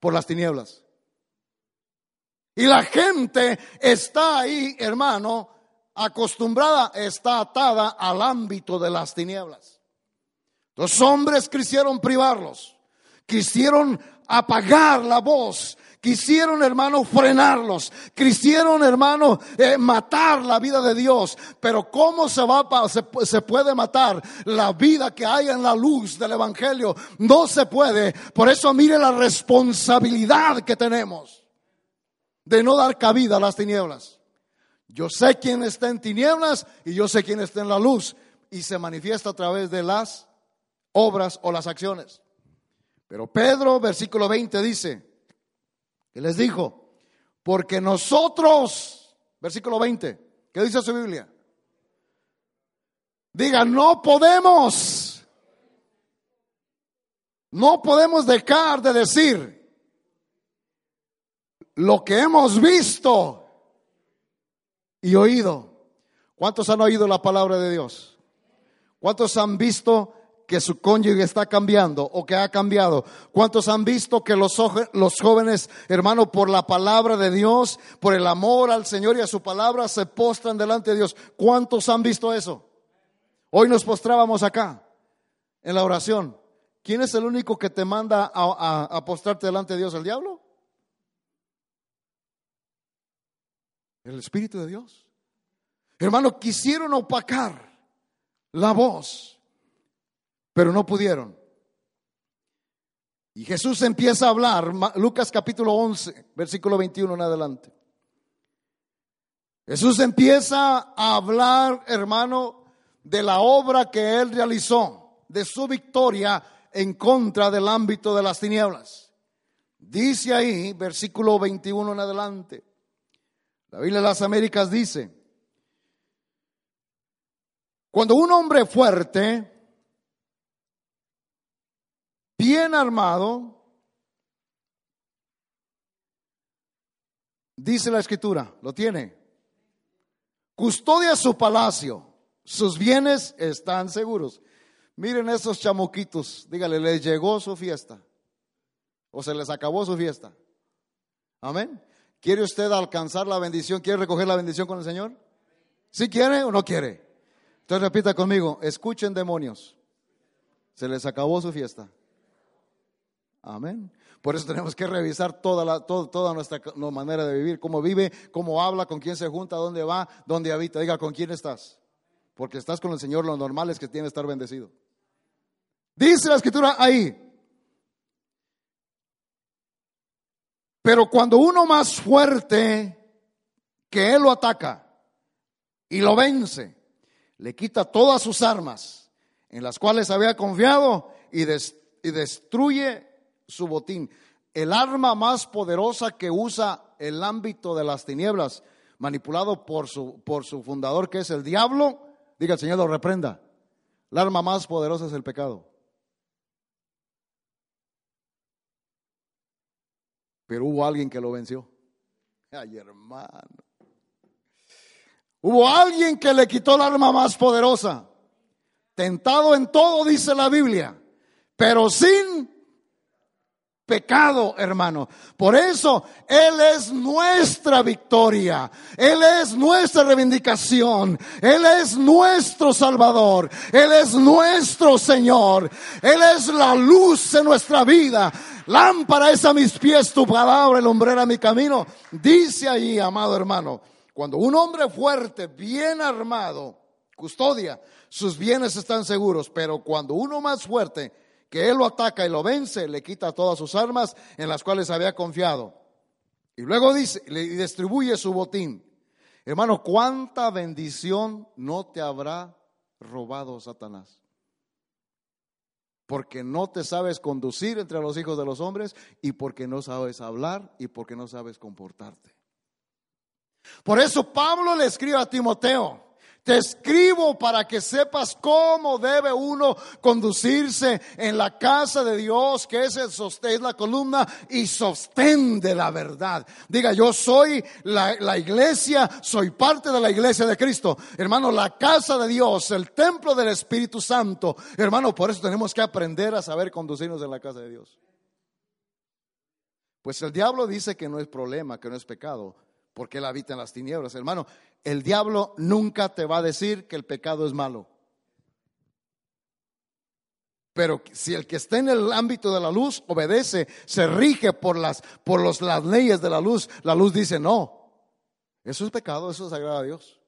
por las tinieblas. Y la gente está ahí, hermano, acostumbrada, está atada al ámbito de las tinieblas. Los hombres quisieron privarlos, quisieron apagar la voz Quisieron, hermano, frenarlos. Quisieron, hermano, eh, matar la vida de Dios. Pero ¿cómo se va, se, se puede matar la vida que hay en la luz del Evangelio? No se puede. Por eso mire la responsabilidad que tenemos de no dar cabida a las tinieblas. Yo sé quién está en tinieblas y yo sé quién está en la luz. Y se manifiesta a través de las obras o las acciones. Pero Pedro, versículo 20, dice, ¿Qué les dijo? Porque nosotros, versículo 20, ¿qué dice su Biblia? Diga, no podemos, no podemos dejar de decir lo que hemos visto y oído. ¿Cuántos han oído la palabra de Dios? ¿Cuántos han visto que su cónyuge está cambiando o que ha cambiado? ¿Cuántos han visto que los, los jóvenes, hermano, por la palabra de Dios, por el amor al Señor y a su palabra, se postran delante de Dios? ¿Cuántos han visto eso? Hoy nos postrábamos acá, en la oración. ¿Quién es el único que te manda a, a postrarte delante de Dios? ¿El diablo? El Espíritu de Dios. Hermano, quisieron opacar la voz pero no pudieron. Y Jesús empieza a hablar, Lucas capítulo 11, versículo 21 en adelante. Jesús empieza a hablar, hermano, de la obra que él realizó, de su victoria en contra del ámbito de las tinieblas. Dice ahí, versículo 21 en adelante, la Biblia de las Américas dice, cuando un hombre fuerte bien armado, dice la escritura, lo tiene, custodia su palacio, sus bienes están seguros. Miren esos chamuquitos, dígale, les llegó su fiesta o se les acabó su fiesta. Amén. ¿Quiere usted alcanzar la bendición? ¿Quiere recoger la bendición con el Señor? ¿Sí quiere o no quiere? Entonces repita conmigo, escuchen demonios. Se les acabó su fiesta. Amén. Por eso tenemos que revisar toda, nuestra manera de vivir, cómo vive, cómo habla, con quién se junta, dónde va, dónde habita. Diga, ¿con quién estás? Porque estás con el Señor, lo normal es que tiene que estar bendecido. Dice la escritura ahí. Pero cuando uno más fuerte que él lo ataca y lo vence, le quita todas sus armas en las cuales había confiado y, y destruye su botín. el arma más poderosa que usa el ámbito de las tinieblas, manipulado por su, por su fundador que es el diablo, diga el Señor lo reprenda. El arma más poderosa es el pecado. Pero hubo alguien que lo venció. Ay, hermano. Hubo alguien que le quitó el arma más poderosa. Tentado en todo, dice la Biblia, pero sin pecado, hermano. Por eso Él es nuestra victoria. Él es nuestra reivindicación. Él es nuestro Salvador. Él es nuestro Señor. Él es la luz en nuestra vida. Lámpara es a mis pies tu palabra, el hombrera mi camino. Dice ahí, amado hermano, cuando un hombre fuerte, bien armado, custodia, sus bienes están seguros, pero cuando uno más fuerte, que él lo ataca y lo vence, le quita todas sus armas en las cuales había confiado. Y luego dice, le distribuye su botín. Hermano, ¿cuánta bendición no te habrá robado Satanás? Porque no te sabes conducir entre los hijos de los hombres y porque no sabes hablar y porque no sabes comportarte. Por eso Pablo le escribe a Timoteo, te escribo para que sepas cómo debe uno conducirse en la casa de Dios, que es el sostén, la columna y sostén de la verdad. Diga, yo soy la, la, iglesia, soy parte de la iglesia de Cristo. Hermano, la casa de Dios, el templo del Espíritu Santo. Hermano, por eso tenemos que aprender a saber conducirnos en la casa de Dios. Pues el diablo dice que no es problema, que no es pecado porque Él habita en las tinieblas. Hermano, el diablo nunca te va a decir que el pecado es malo. Pero si el que está en el ámbito de la luz obedece, se rige por las, por los, las leyes de la luz, la luz dice no. Eso es pecado, eso es agrada a Dios.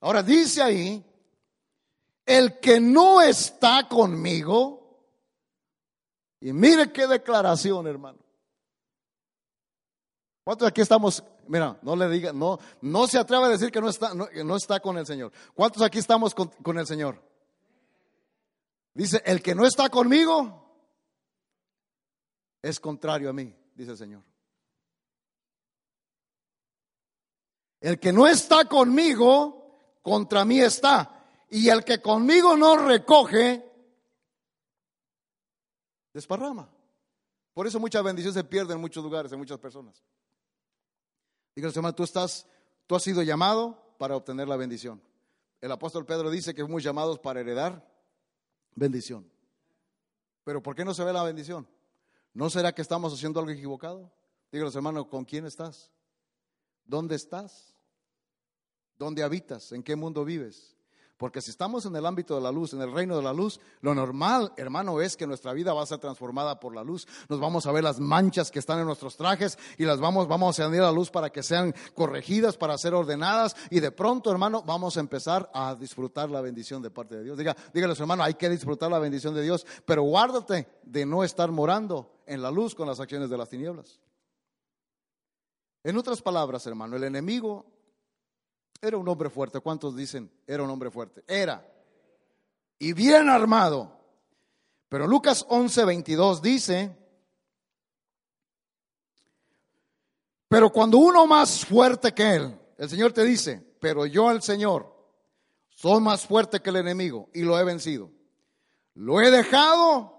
Ahora dice ahí, el que no está conmigo, y mire qué declaración, hermano. ¿Cuántos aquí estamos Mira, no le diga, no, no se atreve a decir que no está, no, no está con el Señor. ¿Cuántos aquí estamos con, con el Señor? Dice, el que no está conmigo es contrario a mí, dice el Señor. El que no está conmigo, contra mí está. Y el que conmigo no recoge, desparrama. Por eso mucha bendición se pierde en muchos lugares, en muchas personas. Dígale, hermano, tú estás, tú has sido llamado para obtener la bendición. El apóstol Pedro dice que fuimos llamados para heredar bendición. Pero ¿por qué no se ve la bendición? ¿No será que estamos haciendo algo equivocado? Dígale, hermano, ¿con quién estás? ¿Dónde estás? ¿Dónde habitas? ¿En qué mundo vives? Porque si estamos en el ámbito de la luz, en el reino de la luz, lo normal, hermano, es que nuestra vida va a ser transformada por la luz. Nos vamos a ver las manchas que están en nuestros trajes y las vamos, vamos a a la luz para que sean corregidas, para ser ordenadas. Y de pronto, hermano, vamos a empezar a disfrutar la bendición de parte de Dios. Diga, dígale hermano, hay que disfrutar la bendición de Dios, pero guárdate de no estar morando en la luz con las acciones de las tinieblas. En otras palabras, hermano, el enemigo era un hombre fuerte. ¿Cuántos dicen era un hombre fuerte? Era. Y bien armado. Pero Lucas 11, 22 dice, pero cuando uno más fuerte que él, el Señor te dice, pero yo el Señor, soy más fuerte que el enemigo y lo he vencido. Lo he dejado,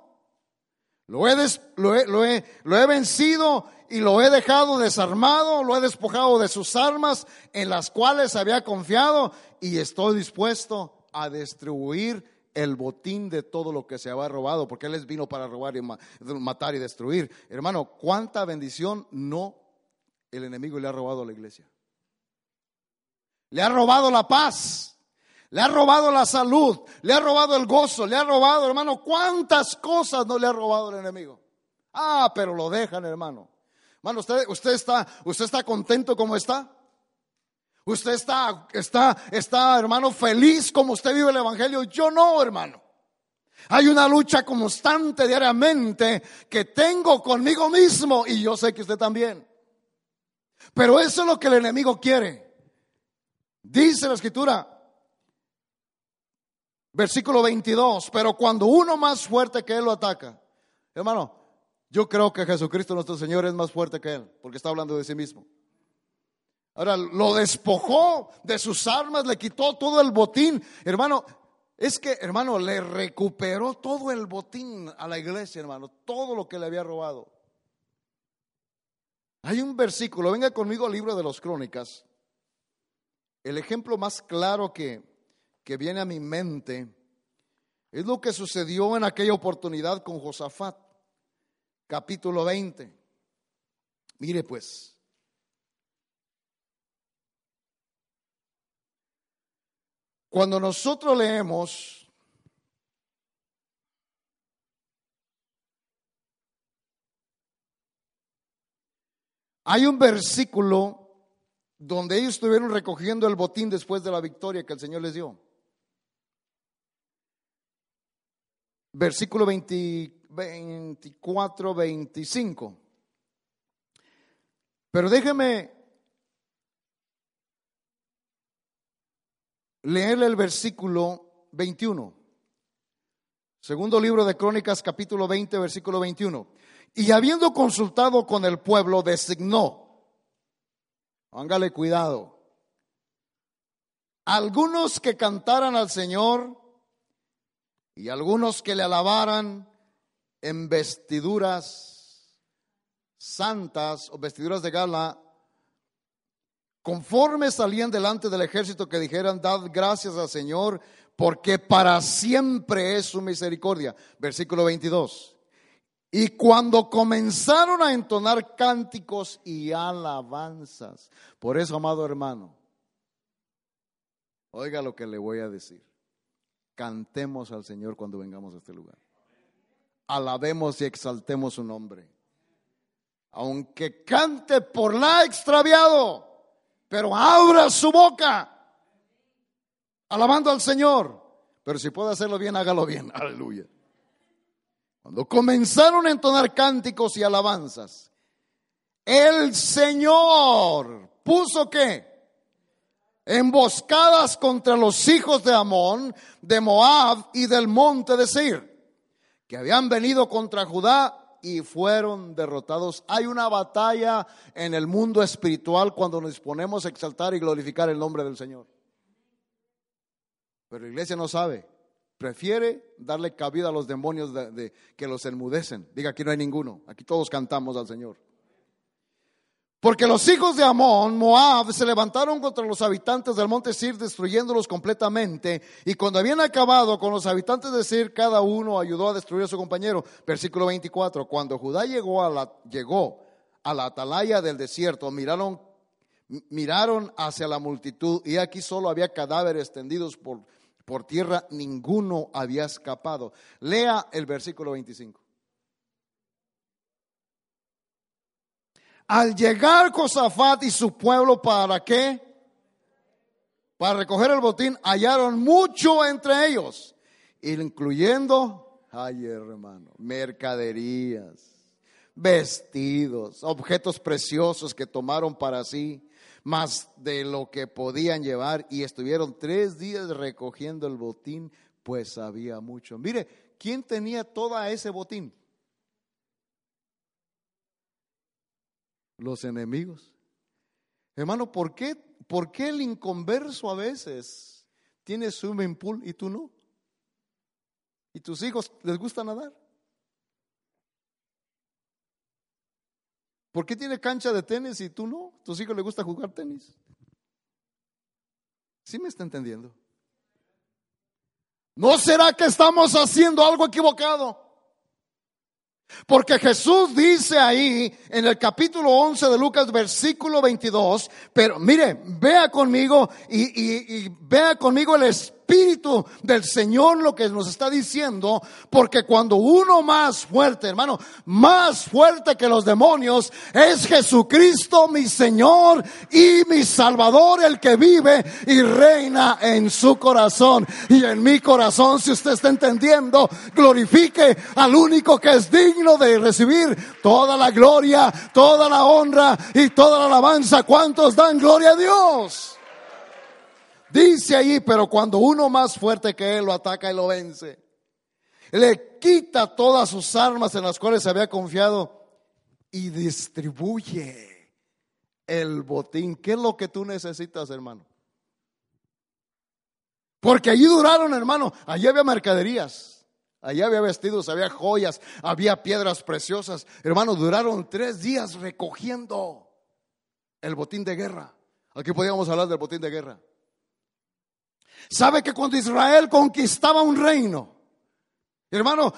lo he, lo he, lo he, lo he vencido y lo he dejado desarmado, lo he despojado de sus armas en las cuales había confiado y estoy dispuesto a distribuir el botín de todo lo que se había robado, porque Él les vino para robar y matar y destruir. Hermano, ¿cuánta bendición no el enemigo le ha robado a la iglesia? Le ha robado la paz, le ha robado la salud, le ha robado el gozo, le ha robado, hermano, cuántas cosas no le ha robado el enemigo. Ah, pero lo dejan, hermano. Hermano, usted, usted, está, usted está contento como está. Usted está, está, está, hermano, feliz como usted vive el Evangelio. Yo no, hermano. Hay una lucha constante diariamente que tengo conmigo mismo y yo sé que usted también. Pero eso es lo que el enemigo quiere. Dice la escritura, versículo 22, pero cuando uno más fuerte que él lo ataca, hermano, Yo creo que Jesucristo nuestro Señor es más fuerte que Él, porque está hablando de sí mismo. Ahora, lo despojó de sus armas, le quitó todo el botín. Hermano, es que, hermano, le recuperó todo el botín a la iglesia, hermano, todo lo que le había robado. Hay un versículo, venga conmigo al libro de los crónicas. El ejemplo más claro que, que viene a mi mente es lo que sucedió en aquella oportunidad con Josafat, capítulo 20. Mire pues. Cuando nosotros leemos hay un versículo donde ellos estuvieron recogiendo el botín después de la victoria que el Señor les dio. Versículo 24, 25. Pero déjeme leerle el versículo 21. Segundo libro de Crónicas, capítulo 20, versículo 21. Y habiendo consultado con el pueblo, designó, hángale cuidado, algunos que cantaran al Señor y algunos que le alabaran en vestiduras santas o vestiduras de gala conforme salían delante del ejército que dijeran, dad gracias al Señor, porque para siempre es su misericordia. Versículo 22. Y cuando comenzaron a entonar cánticos y alabanzas, por eso, amado hermano, oiga lo que le voy a decir. Cantemos al Señor cuando vengamos a este lugar. Alabemos y exaltemos su nombre. Aunque cante por la extraviado pero abra su boca alabando al Señor. Pero si puede hacerlo bien, hágalo bien. Aleluya. Cuando comenzaron a entonar cánticos y alabanzas, el Señor puso que emboscadas contra los hijos de Amón, de Moab y del monte de Seir, que habían venido contra Judá y fueron derrotados. Hay una batalla en el mundo espiritual cuando nos disponemos a exaltar y glorificar el nombre del Señor. Pero la iglesia no sabe. Prefiere darle cabida a los demonios de, que los enmudecen. Diga, aquí no hay ninguno. Aquí todos cantamos al Señor. Porque los hijos de Amón, Moab, se levantaron contra los habitantes del monte Sir, destruyéndolos completamente. Y cuando habían acabado con los habitantes de Sir, cada uno ayudó a destruir a su compañero. Versículo 24. Cuando Judá llegó a la, llegó a la atalaya del desierto, miraron, miraron hacia la multitud y aquí solo había cadáveres tendidos por, por tierra, ninguno había escapado. Lea el versículo 25. Al llegar Josafat y su pueblo, ¿para qué? Para recoger el botín, hallaron mucho entre ellos, incluyendo, ay hermano, mercaderías, vestidos, objetos preciosos que tomaron para sí, más de lo que podían llevar, y estuvieron tres días recogiendo el botín, pues había mucho. Mire, ¿quién tenía todo ese botín? Los enemigos. Hermano, ¿por qué, ¿por qué el inconverso a veces tiene swimming pool y tú no? ¿Y tus hijos les gusta nadar? ¿Por qué tiene cancha de tenis y tú no? ¿Tus hijos les gusta jugar tenis? ¿Sí me está entendiendo? ¿No será que estamos haciendo algo equivocado? Porque Jesús dice ahí en el capítulo 11 de Lucas, versículo 22, pero mire, vea conmigo y, y, y vea conmigo el Espíritu Espíritu del Señor lo que nos está diciendo, porque cuando uno más fuerte, hermano, más fuerte que los demonios, es Jesucristo mi Señor y mi Salvador, el que vive y reina en su corazón y en mi corazón, si usted está entendiendo, glorifique al único que es digno de recibir toda la gloria, toda la honra y toda la alabanza. ¿Cuántos dan gloria a Dios? Dice ahí, pero cuando uno más fuerte que él lo ataca y lo vence. le quita todas sus armas en las cuales se había confiado y distribuye el botín. ¿Qué es lo que tú necesitas, hermano? Porque allí duraron, hermano, allí había mercaderías, allí había vestidos, había joyas, había piedras preciosas. Hermano, duraron tres días recogiendo el botín de guerra. Aquí podíamos hablar del botín de guerra. ¿Sabe que cuando Israel conquistaba un reino, hermano,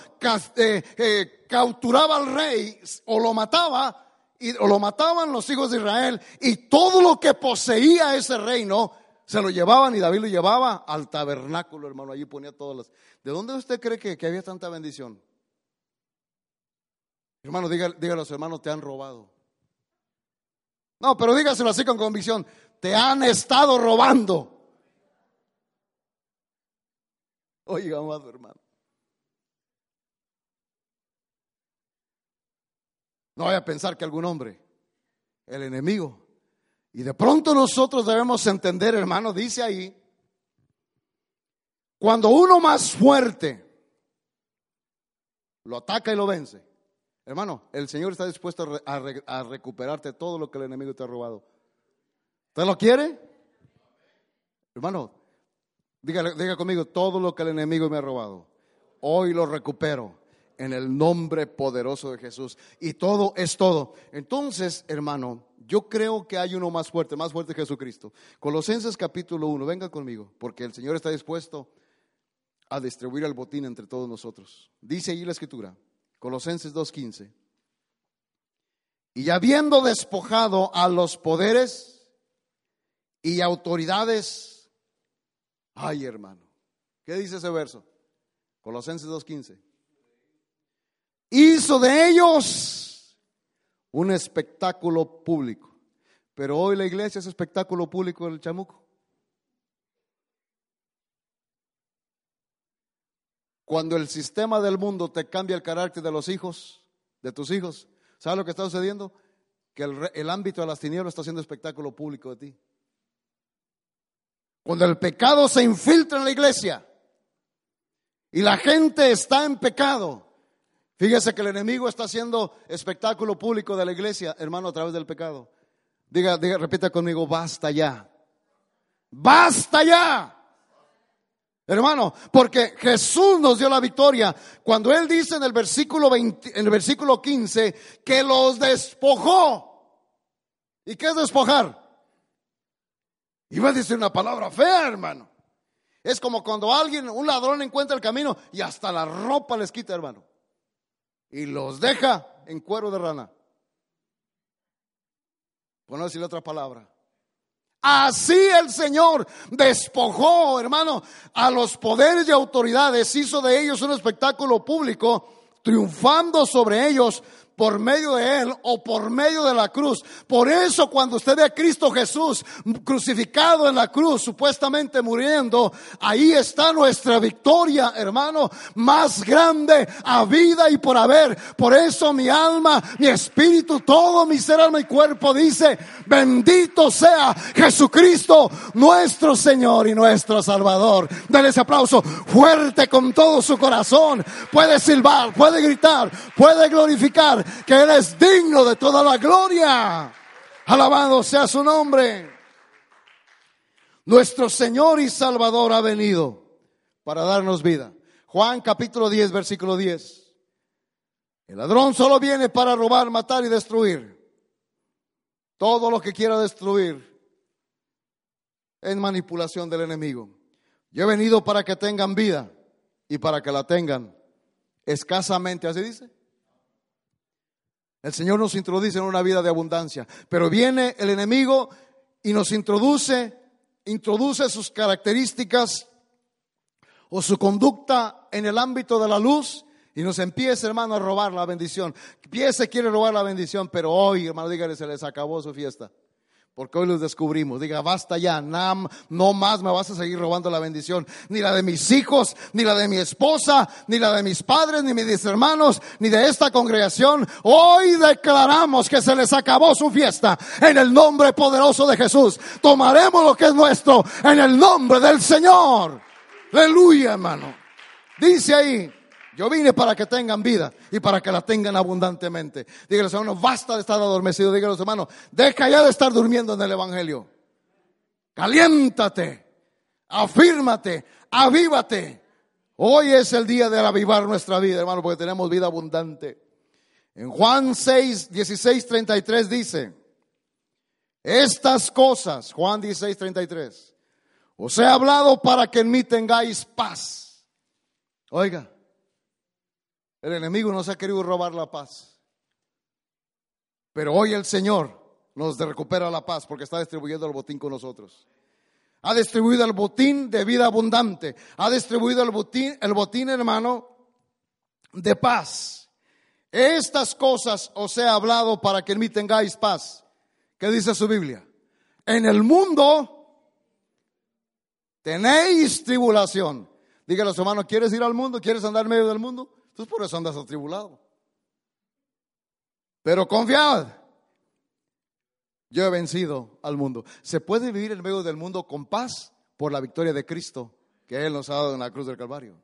eh, eh, capturaba al rey o lo mataba, y, o lo mataban los hijos de Israel, y todo lo que poseía ese reino se lo llevaban y David lo llevaba al tabernáculo, hermano. Allí ponía todas las. ¿De dónde usted cree que, había tanta bendición? Hermano, dígale, a los hermanos, te han robado. No, pero dígaselo así con convicción. Te han estado robando. Oiga, amado hermano. No vaya a pensar que algún hombre, el enemigo, y de pronto nosotros debemos entender, hermano, dice ahí, cuando uno más fuerte lo ataca y lo vence, hermano, el Señor está dispuesto a, recuperarte todo lo que el enemigo te ha robado. ¿Usted lo quiere? Hermano, diga, diga conmigo, todo lo que el enemigo me ha robado, hoy lo recupero en el nombre poderoso de Jesús. Y todo es todo. Entonces, hermano, yo creo que hay uno más fuerte, más fuerte Jesucristo. Colosenses capítulo 1, venga conmigo, porque el Señor está dispuesto a distribuir el botín entre todos nosotros. Dice allí la escritura, Colosenses 2.15. Y habiendo despojado a los poderes y autoridades, ay hermano, ¿qué dice ese verso? Colosenses 2.15. Hizo de ellos un espectáculo público. Pero hoy la iglesia es espectáculo público del chamuco. Cuando el sistema del mundo te cambia el carácter de los hijos, de tus hijos, ¿sabes lo que está sucediendo? Que el, el ámbito de las tinieblas está haciendo espectáculo público de ti. Cuando el pecado se infiltra en la iglesia y la gente está en pecado, Fíjese que el enemigo está haciendo espectáculo público de la iglesia, hermano, a través del pecado. Diga, diga, repita conmigo, basta ya. Basta ya. Hermano, porque Jesús nos dio la victoria cuando él dice en el versículo 20, en el versículo 15 que los despojó. ¿Y qué es despojar? Iba a decir una palabra fea, hermano. Es como cuando alguien, un ladrón encuentra el camino y hasta la ropa les quita, hermano y los deja en cuero de rana. Por no decirle otra palabra. Así el Señor despojó, hermano, a los poderes y autoridades, hizo de ellos un espectáculo público, triunfando sobre ellos por medio de Él o por medio de la cruz. Por eso cuando usted ve a Cristo Jesús crucificado en la cruz, supuestamente muriendo, ahí está nuestra victoria, hermano, más grande a vida y por haber. Por eso mi alma, mi espíritu, todo mi ser, alma y cuerpo dice, bendito sea Jesucristo, nuestro Señor y nuestro Salvador. Dale ese aplauso fuerte con todo su corazón. Puede silbar, puede gritar, puede glorificar que Él es digno de toda la gloria. Alabado sea su nombre. Nuestro Señor y Salvador ha venido para darnos vida. Juan capítulo 10, versículo 10. El ladrón solo viene para robar, matar y destruir. Todo lo que quiera destruir es manipulación del enemigo. Yo he venido para que tengan vida y para que la tengan escasamente, así dice. El Señor nos introduce en una vida de abundancia, pero viene el enemigo y nos introduce, introduce sus características o su conducta en el ámbito de la luz y nos empieza, hermano, a robar la bendición. Empieza, quiere robar la bendición, pero hoy, hermano, dígale, se les acabó su fiesta porque hoy los descubrimos. Diga, basta ya, Nam, no más me vas a seguir robando la bendición, ni la de mis hijos, ni la de mi esposa, ni la de mis padres, ni mis hermanos, ni de esta congregación. Hoy declaramos que se les acabó su fiesta en el nombre poderoso de Jesús. Tomaremos lo que es nuestro en el nombre del Señor. Aleluya, hermano. Dice ahí, Yo vine para que tengan vida y para que la tengan abundantemente. Díganos, hermanos, basta de estar adormecido. Díganos, hermanos, deja ya de estar durmiendo en el Evangelio. Caliéntate, afírmate, avívate. Hoy es el día de avivar nuestra vida, hermano, porque tenemos vida abundante. En Juan 6, 16, 33 dice, estas cosas, Juan 16, 33, os he hablado para que en mí tengáis paz. Oiga, el enemigo nos ha querido robar la paz. Pero hoy el Señor nos recupera la paz porque está distribuyendo el botín con nosotros. Ha distribuido el botín de vida abundante. Ha distribuido el botín, el botín hermano, de paz. Estas cosas os he hablado para que en mí tengáis paz. ¿Qué dice su Biblia? En el mundo tenéis tribulación. Dígale a su hermano, ¿quieres ir al mundo? ¿Quieres andar en medio del mundo? Entonces por eso andas atribulado. Pero confiad, yo he vencido al mundo. ¿Se puede vivir en medio del mundo con paz por la victoria de Cristo que Él nos ha dado en la cruz del Calvario?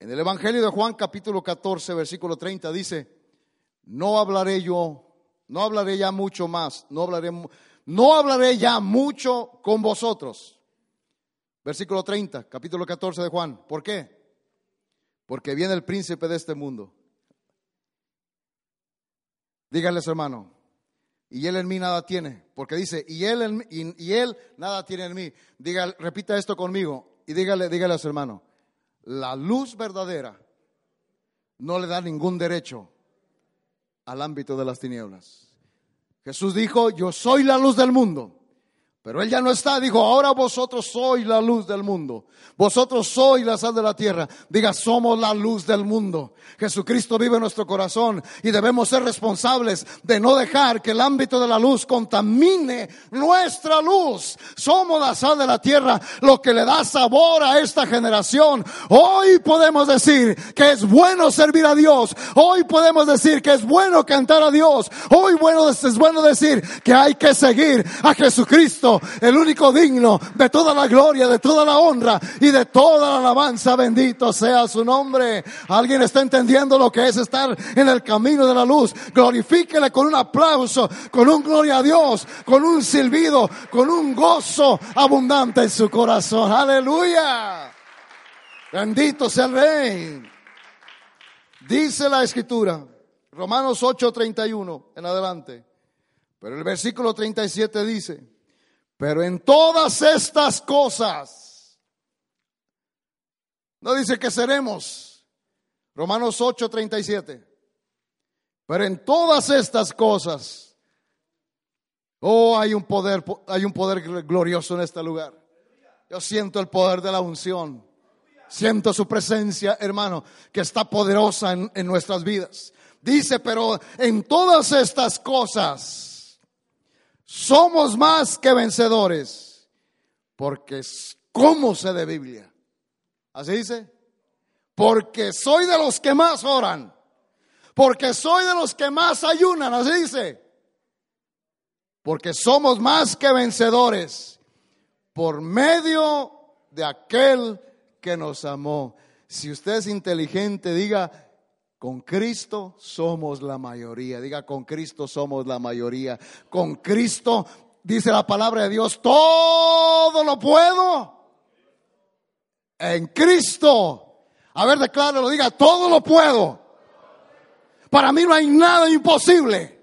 En el Evangelio de Juan capítulo 14, versículo 30 dice, no hablaré yo, no hablaré ya mucho más, no hablaré, no hablaré ya mucho con vosotros. Versículo 30, capítulo 14 de Juan. ¿Por qué? Porque viene el príncipe de este mundo. Dígales, hermano, y él en mí nada tiene, porque dice, y él, en, y, él nada tiene en mí. Diga, repita esto conmigo y dígale, dígale su hermano, la luz verdadera no le da ningún derecho al ámbito de las tinieblas. Jesús dijo, yo soy la luz del mundo. Pero él ya no está, dijo, ahora vosotros sois la luz del mundo. Vosotros sois la sal de la tierra. Diga, somos la luz del mundo. Jesucristo vive en nuestro corazón y debemos ser responsables de no dejar que el ámbito de la luz contamine nuestra luz. Somos la sal de la tierra, lo que le da sabor a esta generación. Hoy podemos decir que es bueno servir a Dios. Hoy podemos decir que es bueno cantar a Dios. Hoy bueno, es bueno decir que hay que seguir a Jesucristo el único digno de toda la gloria, de toda la honra y de toda la alabanza. Bendito sea su nombre. ¿Alguien está entendiendo lo que es estar en el camino de la luz? Glorifíquele con un aplauso, con un gloria a Dios, con un silbido, con un gozo abundante en su corazón. Aleluya. Bendito sea el Rey. Dice la escritura, Romanos 8:31 en adelante. Pero el versículo 37 dice, pero en todas estas cosas, no dice que seremos. Romanos 8, 37. Pero en todas estas cosas, oh, hay un poder, hay un poder glorioso en este lugar. Yo siento el poder de la unción. Siento su presencia, hermano, que está poderosa en, en nuestras vidas. Dice, pero en todas estas cosas, somos más que vencedores, porque ¿cómo se de Biblia? ¿Así dice? Porque soy de los que más oran, porque soy de los que más ayunan, así dice. Porque somos más que vencedores por medio de aquel que nos amó. Si usted es inteligente, diga, con Cristo somos la mayoría. Diga, con Cristo somos la mayoría. Con Cristo, dice la palabra de Dios, todo lo puedo. En Cristo. A ver, decláralo, diga, todo lo puedo. Para mí no hay nada imposible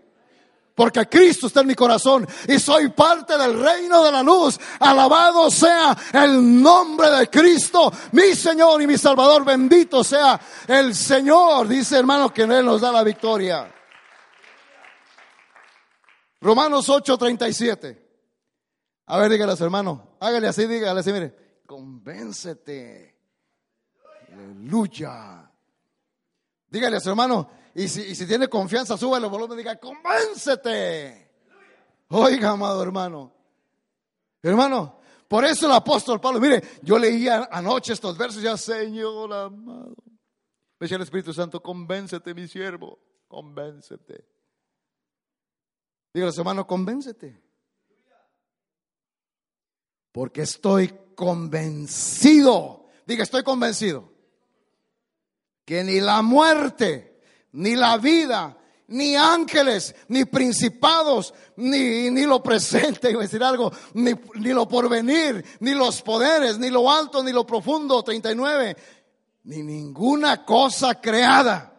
porque Cristo está en mi corazón y soy parte del reino de la luz. Alabado sea el nombre de Cristo, mi Señor y mi Salvador. Bendito sea el Señor. Dice hermano que Él nos da la victoria. Romanos 8:37. A ver, dígale hermano. Hágale así, dígale así, mire. Convéncete. Aleluya. Dígale a su hermano, y si, tiene confianza, sube el volumen y diga, convéncete. Oiga, amado hermano. Hermano, por eso el apóstol Pablo, mire, yo leía anoche estos versos, ya Señor amado. Me decía el Espíritu Santo, convéncete, mi siervo, convéncete. Dígale, hermano, convéncete. Porque estoy convencido. Diga, estoy convencido que ni la muerte, ni la vida, ni ángeles, ni principados, ni, ni lo presente, iba a decir algo, ni, ni lo porvenir, ni los poderes, ni lo alto, ni lo profundo, 39, ni ninguna cosa creada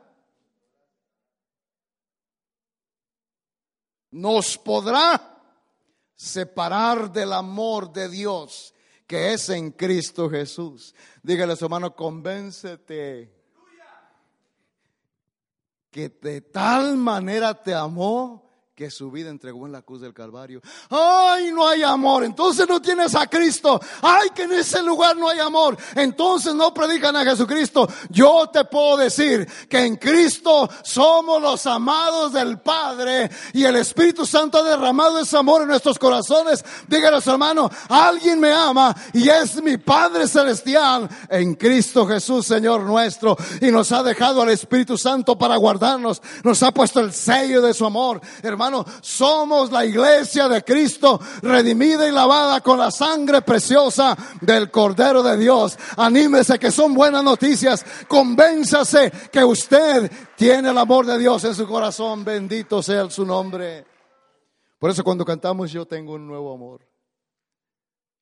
nos podrá separar del amor de Dios que es en Cristo Jesús. Dígale a su hermano, convéncete que de tal manera te amó que su vida entregó en la cruz del Calvario. Ay, no hay amor. Entonces no tienes a Cristo. Ay, que en ese lugar no hay amor. Entonces no predican a Jesucristo. Yo te puedo decir que en Cristo somos los amados del Padre y el Espíritu Santo ha derramado ese amor en nuestros corazones. Su hermano, alguien me ama y es mi Padre Celestial en Cristo Jesús, Señor nuestro. Y nos ha dejado al Espíritu Santo para guardarnos. Nos ha puesto el sello de su amor. Hermano, somos la iglesia de Cristo, redimida y lavada con la sangre preciosa del Cordero de Dios. Anímese que son buenas noticias. Convénzase que usted tiene el amor de Dios en su corazón. Bendito sea su nombre. Por eso cuando cantamos yo tengo un nuevo amor.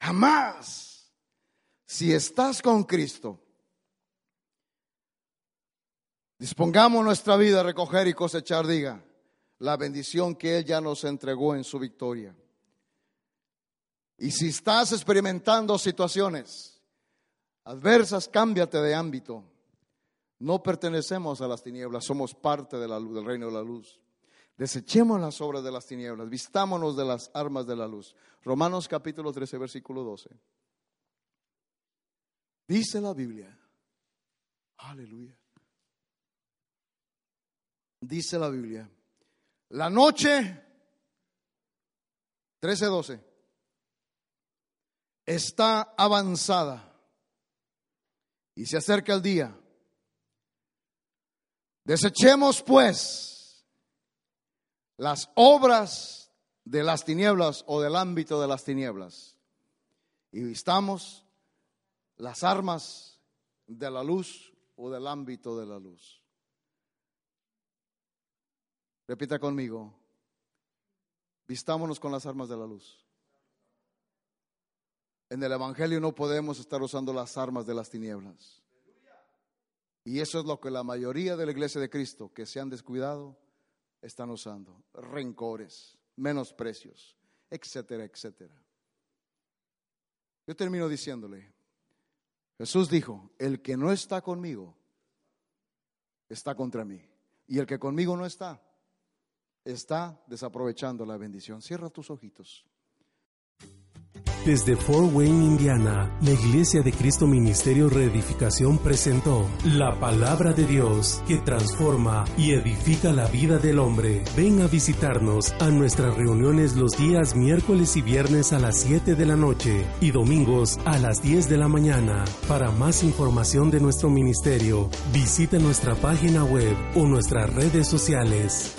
Jamás, si estás con Cristo, dispongamos nuestra vida a recoger y cosechar, diga la bendición que Él ya nos entregó en su victoria. Y si estás experimentando situaciones adversas, cámbiate de ámbito. No pertenecemos a las tinieblas, somos parte del reino de la luz. Desechemos las obras de las tinieblas, vistámonos de las armas de la luz. Romanos capítulo 13, versículo 12. Dice la Biblia, aleluya. Dice la Biblia la noche 13-12 está avanzada y se acerca el día. Desechemos pues las obras de las tinieblas o del ámbito de las tinieblas y vistamos las armas de la luz o del ámbito de la luz. Repita conmigo. Vistámonos con las armas de la luz. En el Evangelio no podemos estar usando las armas de las tinieblas. Y eso es lo que la mayoría de la iglesia de Cristo que se han descuidado están usando. Rencores, menosprecios, etcétera, etcétera. Yo termino diciéndole, Jesús dijo, el que no está conmigo está contra mí. Y el que conmigo no está, está desaprovechando la bendición. Cierra tus ojitos. Desde Fort Wayne, Indiana, la Iglesia de Cristo Ministerio Reedificación presentó la palabra de Dios que transforma y edifica la vida del hombre. Ven a visitarnos a nuestras reuniones los días miércoles y viernes a las 7 de la noche y domingos a las 10 de la mañana. Para más información de nuestro ministerio, visite nuestra página web o nuestras redes sociales.